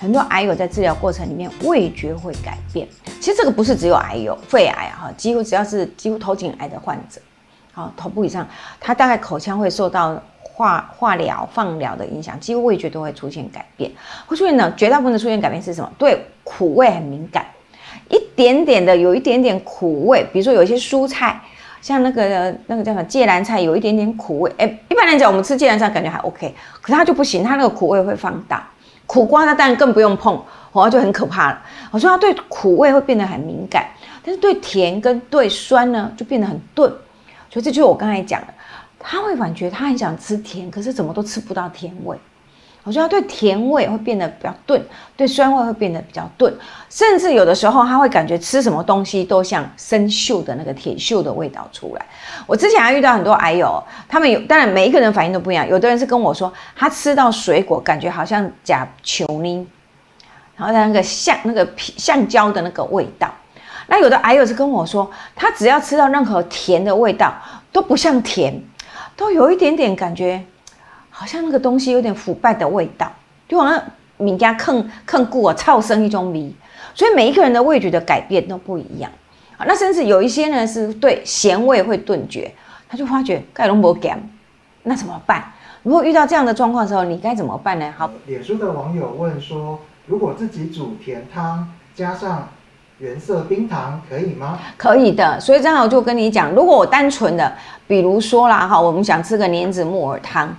很多癌友在治疗过程里面味觉会改变。其实这个不是只有癌友，肺癌哈，几乎只要是几乎头颈癌的患者，好头部以上，他大概口腔会受到化化疗、放疗的影响，几乎味觉都会出现改变。会出现呢，绝大部分的出现改变是什么？对苦味很敏感，一点点的有一点点苦味，比如说有一些蔬菜。像那个那个叫什么芥兰菜，有一点点苦味。哎，一般来讲，我们吃芥兰菜感觉还 OK，可是它就不行，它那个苦味会放大。苦瓜它当然更不用碰，哦，就很可怕了。我说他对苦味会变得很敏感，但是对甜跟对酸呢，就变得很钝。所以这就是我刚才讲的，他会感觉他很想吃甜，可是怎么都吃不到甜味。我觉得他对甜味会变得比较钝，对酸味会变得比较钝，甚至有的时候他会感觉吃什么东西都像生锈的那个铁锈的味道出来。我之前还遇到很多癌友，他们有，当然每一个人反应都不一样。有的人是跟我说，他吃到水果感觉好像假球呢，然后那个橡那个皮橡胶的那个味道。那有的癌友是跟我说，他只要吃到任何甜的味道都不像甜，都有一点点感觉。好像那个东西有点腐败的味道，就好像米家坑坑固啊，超生一种味。所以每一个人的味觉的改变都不一样啊。那甚至有一些呢是对咸味会顿觉，他就发觉盖隆博干，那怎么办？如果遇到这样的状况的时候，你该怎么办呢？好，脸书的网友问说，如果自己煮甜汤加上原色冰糖可以吗？可以的。所以正好就跟你讲，如果我单纯的，比如说啦哈，我们想吃个莲子木耳汤。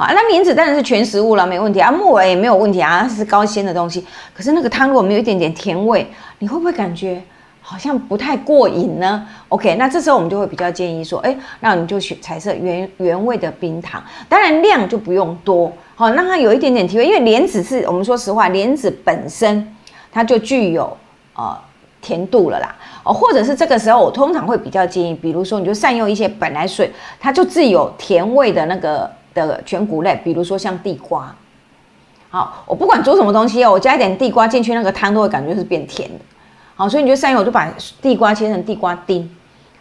啊，那莲子当然是全食物了，没问题啊。木耳也没有问题啊，是高纤的东西。可是那个汤如果没有一点点甜味，你会不会感觉好像不太过瘾呢？OK，那这时候我们就会比较建议说，哎，那你就选彩色原原味的冰糖，当然量就不用多，好，让它有一点点提味。因为莲子是我们说实话，莲子本身它就具有呃甜度了啦。哦，或者是这个时候，我通常会比较建议，比如说你就善用一些本来水它就自有甜味的那个。的全谷类，比如说像地瓜，好，我不管煮什么东西哦，我加一点地瓜进去，那个汤都会感觉是变甜的，好，所以你就善用，我就把地瓜切成地瓜丁，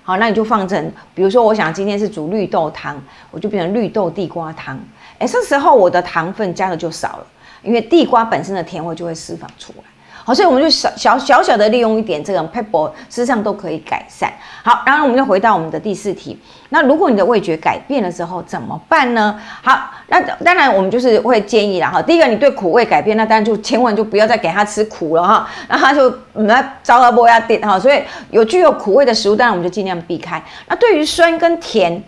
好，那你就放成，比如说我想今天是煮绿豆汤，我就变成绿豆地瓜汤，哎，这时候我的糖分加的就少了，因为地瓜本身的甜味就会释放出来。好，所以我们就小小小小的利用一点这个 pepper，事实上都可以改善。好，然后我们就回到我们的第四题。那如果你的味觉改变了之后怎么办呢？好，那当然我们就是会建议啦。哈，第一个你对苦味改变，那当然就千万就不要再给他吃苦了哈。那他就那糟了不要点哈。所以有具有苦味的食物，当然我们就尽量避开。那对于酸跟甜。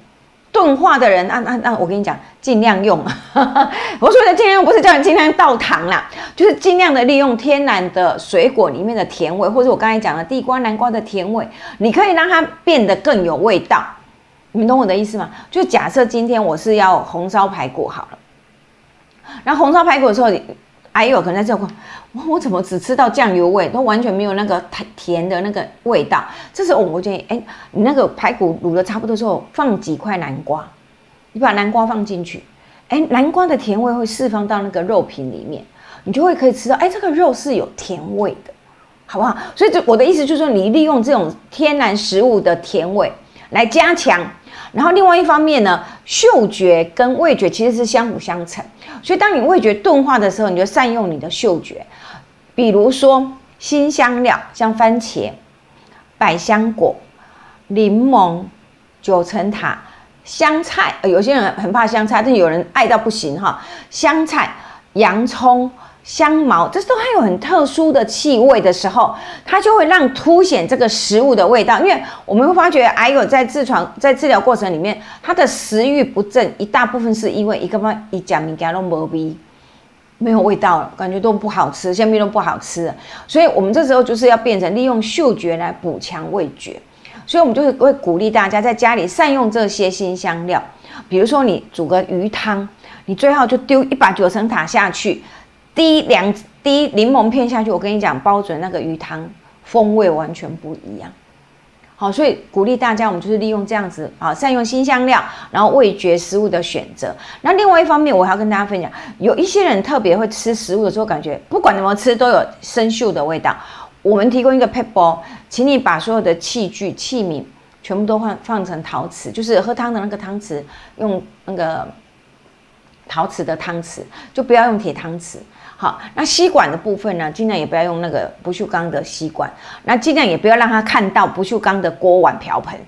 钝化的人，那那那，我跟你讲，尽量用。我说的尽量，不是叫你尽量倒糖啦，就是尽量的利用天然的水果里面的甜味，或者我刚才讲的地瓜、南瓜的甜味，你可以让它变得更有味道。你们懂我的意思吗？就假设今天我是要红烧排骨好了，然后红烧排骨的时候。哎呦可能在这块，我我怎么只吃到酱油味，都完全没有那个甜的那个味道。这时候我建议，哎，你那个排骨卤的差不多之后，放几块南瓜，你把南瓜放进去，哎，南瓜的甜味会释放到那个肉品里面，你就会可以吃到，哎，这个肉是有甜味的，好不好？所以这我的意思就是说，你利用这种天然食物的甜味来加强。然后另外一方面呢，嗅觉跟味觉其实是相辅相成，所以当你味觉钝化的时候，你就善用你的嗅觉，比如说新香料，像番茄、百香果、柠檬、九层塔、香菜，有些人很怕香菜，但有人爱到不行哈，香菜、洋葱。香茅，这都还有很特殊的气味的时候，它就会让凸显这个食物的味道。因为我们会发觉，癌友在痔疮在治疗过程里面，他的食欲不振，一大部分是因为一个嘛，一讲米加都没味，没有味道了，感觉都不好吃，香槟都不好吃。所以我们这时候就是要变成利用嗅觉来补强味觉。所以我们就是会鼓励大家在家里善用这些新香料，比如说你煮个鱼汤，你最好就丢一把九层塔下去。滴两滴柠檬片下去，我跟你讲，包准那个鱼汤风味完全不一样。好，所以鼓励大家，我们就是利用这样子啊，善用新香料，然后味觉食物的选择。那另外一方面，我还要跟大家分享，有一些人特别会吃食物的时候，感觉不管怎么吃都有生锈的味道。我们提供一个 p e p l 请你把所有的器具器皿全部都换放成陶瓷，就是喝汤的那个汤匙，用那个。陶瓷的汤匙，就不要用铁汤匙。好，那吸管的部分呢，尽量也不要用那个不锈钢的吸管，那尽量也不要让他看到不锈钢的锅碗瓢盆。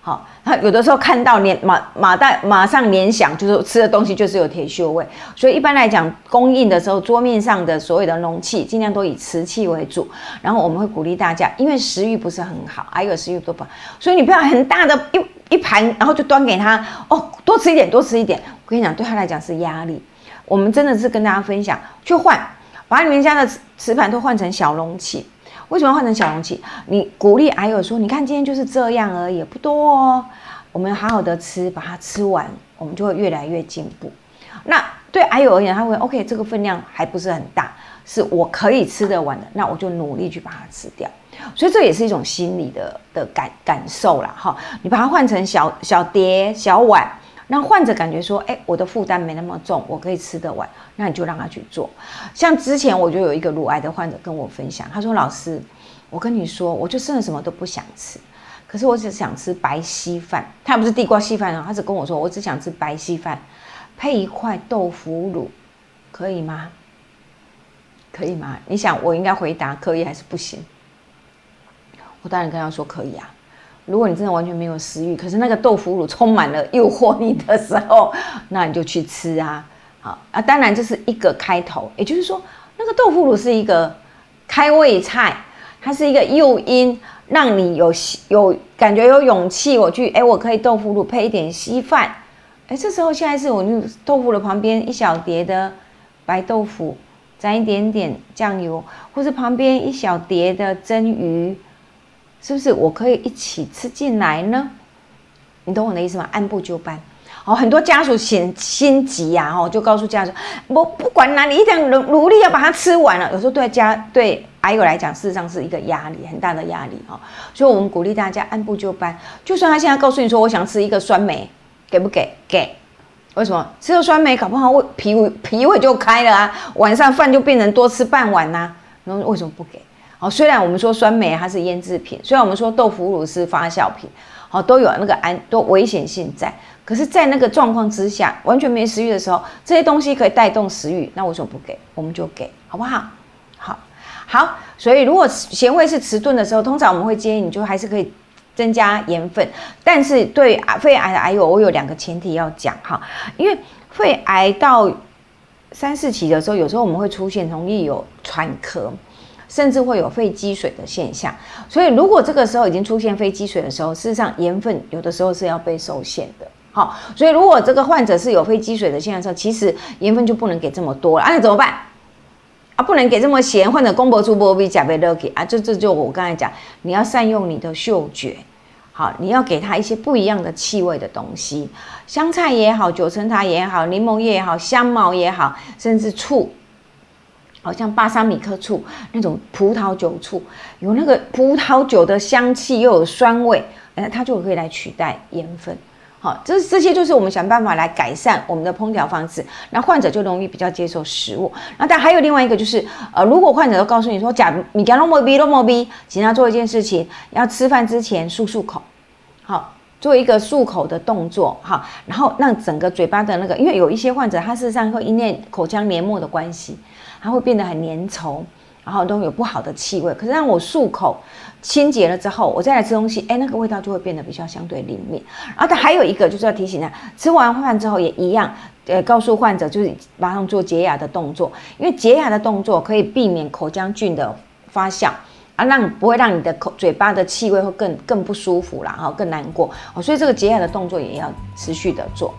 好，他有的时候看到联马马代马上联想，就是吃的东西就是有铁锈味，所以一般来讲，供应的时候桌面上的所有的容器，尽量都以瓷器为主。然后我们会鼓励大家，因为食欲不是很好，还有食欲不好，所以你不要很大的一一盘，然后就端给他哦，多吃一点，多吃一点。我跟你讲，对他来讲是压力。我们真的是跟大家分享，去换，把你们家的瓷盘都换成小容器。为什么换成小容器？你鼓励癌友说：“你看今天就是这样而已，不多哦。我们好好的吃，把它吃完，我们就会越来越进步。那对癌友而言，他会 OK，这个分量还不是很大，是我可以吃得完的，那我就努力去把它吃掉。所以这也是一种心理的的感感受啦。哈。你把它换成小小碟、小碗。”让患者感觉说，哎，我的负担没那么重，我可以吃得完，那你就让他去做。像之前我就有一个乳癌的患者跟我分享，他说：“老师，我跟你说，我就真的什么都不想吃，可是我只想吃白稀饭。他不是地瓜稀饭啊，他只跟我说，我只想吃白稀饭，配一块豆腐乳，可以吗？可以吗？你想我应该回答可以还是不行？我当然跟他说可以啊。”如果你真的完全没有食欲，可是那个豆腐乳充满了诱惑你的时候，那你就去吃啊！好啊，当然这是一个开头，也就是说，那个豆腐乳是一个开胃菜，它是一个诱因，让你有有感觉有勇气，我去哎，我可以豆腐乳配一点稀饭，哎，这时候现在是我豆腐的旁边一小碟的白豆腐，沾一点点酱油，或是旁边一小碟的蒸鱼。是不是我可以一起吃进来呢？你懂我的意思吗？按部就班。哦，很多家属心心急呀，哦，就告诉家属，我不管哪，你一定努努力要把它吃完了。有时候对家对癌友来讲，事实上是一个压力，很大的压力哈。所以我们鼓励大家按部就班。就算他现在告诉你说，我想吃一个酸梅，给不给？给。为什么吃了酸梅，搞不好胃脾胃脾胃就开了啊？晚上饭就变成多吃半碗呐？那为什么不给？好，虽然我们说酸梅它是腌制品，虽然我们说豆腐乳是发酵品，好，都有那个安都危险性在。可是，在那个状况之下，完全没食欲的时候，这些东西可以带动食欲，那为什么不给？我们就给，好不好？好，好。所以，如果咸味是迟钝的时候，通常我们会建议你就还是可以增加盐分。但是，对肺癌的癌友，我有两个前提要讲哈，因为肺癌到三四期的时候，有时候我们会出现容易有喘咳。甚至会有肺积水的现象，所以如果这个时候已经出现肺积水的时候，事实上盐分有的时候是要被受限的。好，所以如果这个患者是有肺积水的现象的时候，其实盐分就不能给这么多了。啊那怎么办？啊，不能给这么咸，患者公婆出波比甲贝勒给啊，这这就我刚才讲，你要善用你的嗅觉，好，你要给他一些不一样的气味的东西，香菜也好，九层塔也好，柠檬叶也好，香茅也好，甚至醋。好像巴沙米克醋那种葡萄酒醋，有那个葡萄酒的香气，又有酸味，哎，它就可以来取代盐分。好，这这些就是我们想办法来改善我们的烹调方式，那患者就容易比较接受食物。那但还有另外一个就是，呃，如果患者都告诉你说，假米干罗莫比罗莫比，请他做一件事情，要吃饭之前漱漱口，好，做一个漱口的动作，哈，然后让整个嘴巴的那个，因为有一些患者他事实上会因为口腔黏膜的关系。它会变得很粘稠，然后都有不好的气味。可是让我漱口清洁了之后，我再来吃东西，哎，那个味道就会变得比较相对灵敏。然后它还有一个就是要提醒他，吃完饭之后也一样，呃，告诉患者就是马上做洁牙的动作，因为洁牙的动作可以避免口腔菌的发酵，啊，让不会让你的口嘴巴的气味会更更不舒服啦，哈更难过。哦，所以这个洁牙的动作也要持续的做。